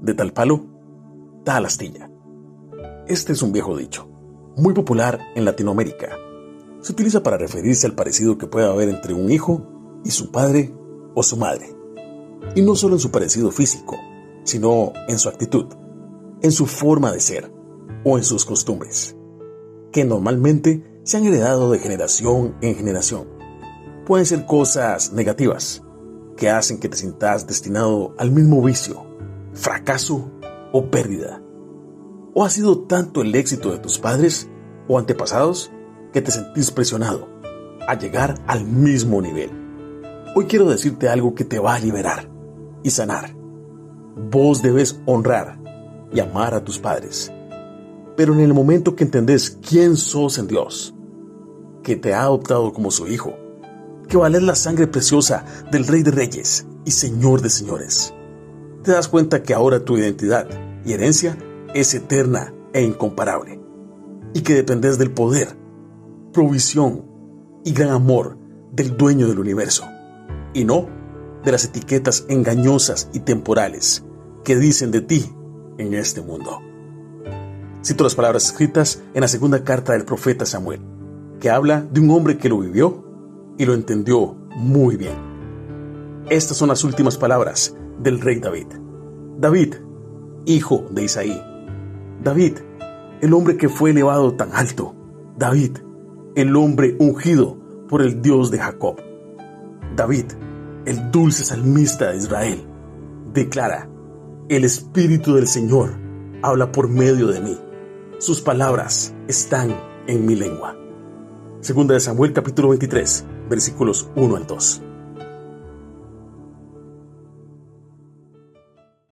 de tal palo, tal astilla. Este es un viejo dicho, muy popular en Latinoamérica. Se utiliza para referirse al parecido que puede haber entre un hijo y su padre o su madre. Y no solo en su parecido físico, sino en su actitud, en su forma de ser o en sus costumbres, que normalmente se han heredado de generación en generación. Pueden ser cosas negativas que hacen que te sientas destinado al mismo vicio, fracaso o pérdida. ¿O ha sido tanto el éxito de tus padres o antepasados que te sentís presionado a llegar al mismo nivel? Hoy quiero decirte algo que te va a liberar y sanar. Vos debes honrar y amar a tus padres. Pero en el momento que entendés quién sos en Dios, que te ha adoptado como su hijo, que vales la sangre preciosa del Rey de Reyes y Señor de Señores, te das cuenta que ahora tu identidad y herencia es eterna e incomparable, y que dependes del poder, provisión y gran amor del dueño del universo, y no de las etiquetas engañosas y temporales que dicen de ti en este mundo. Cito las palabras escritas en la segunda carta del profeta Samuel, que habla de un hombre que lo vivió y lo entendió muy bien. Estas son las últimas palabras del rey David. David, hijo de Isaí. David, el hombre que fue elevado tan alto. David, el hombre ungido por el Dios de Jacob. David, el dulce salmista de Israel, declara, el Espíritu del Señor habla por medio de mí. Sus palabras están en mi lengua. Segunda de Samuel capítulo 23, versículos 1 al 2.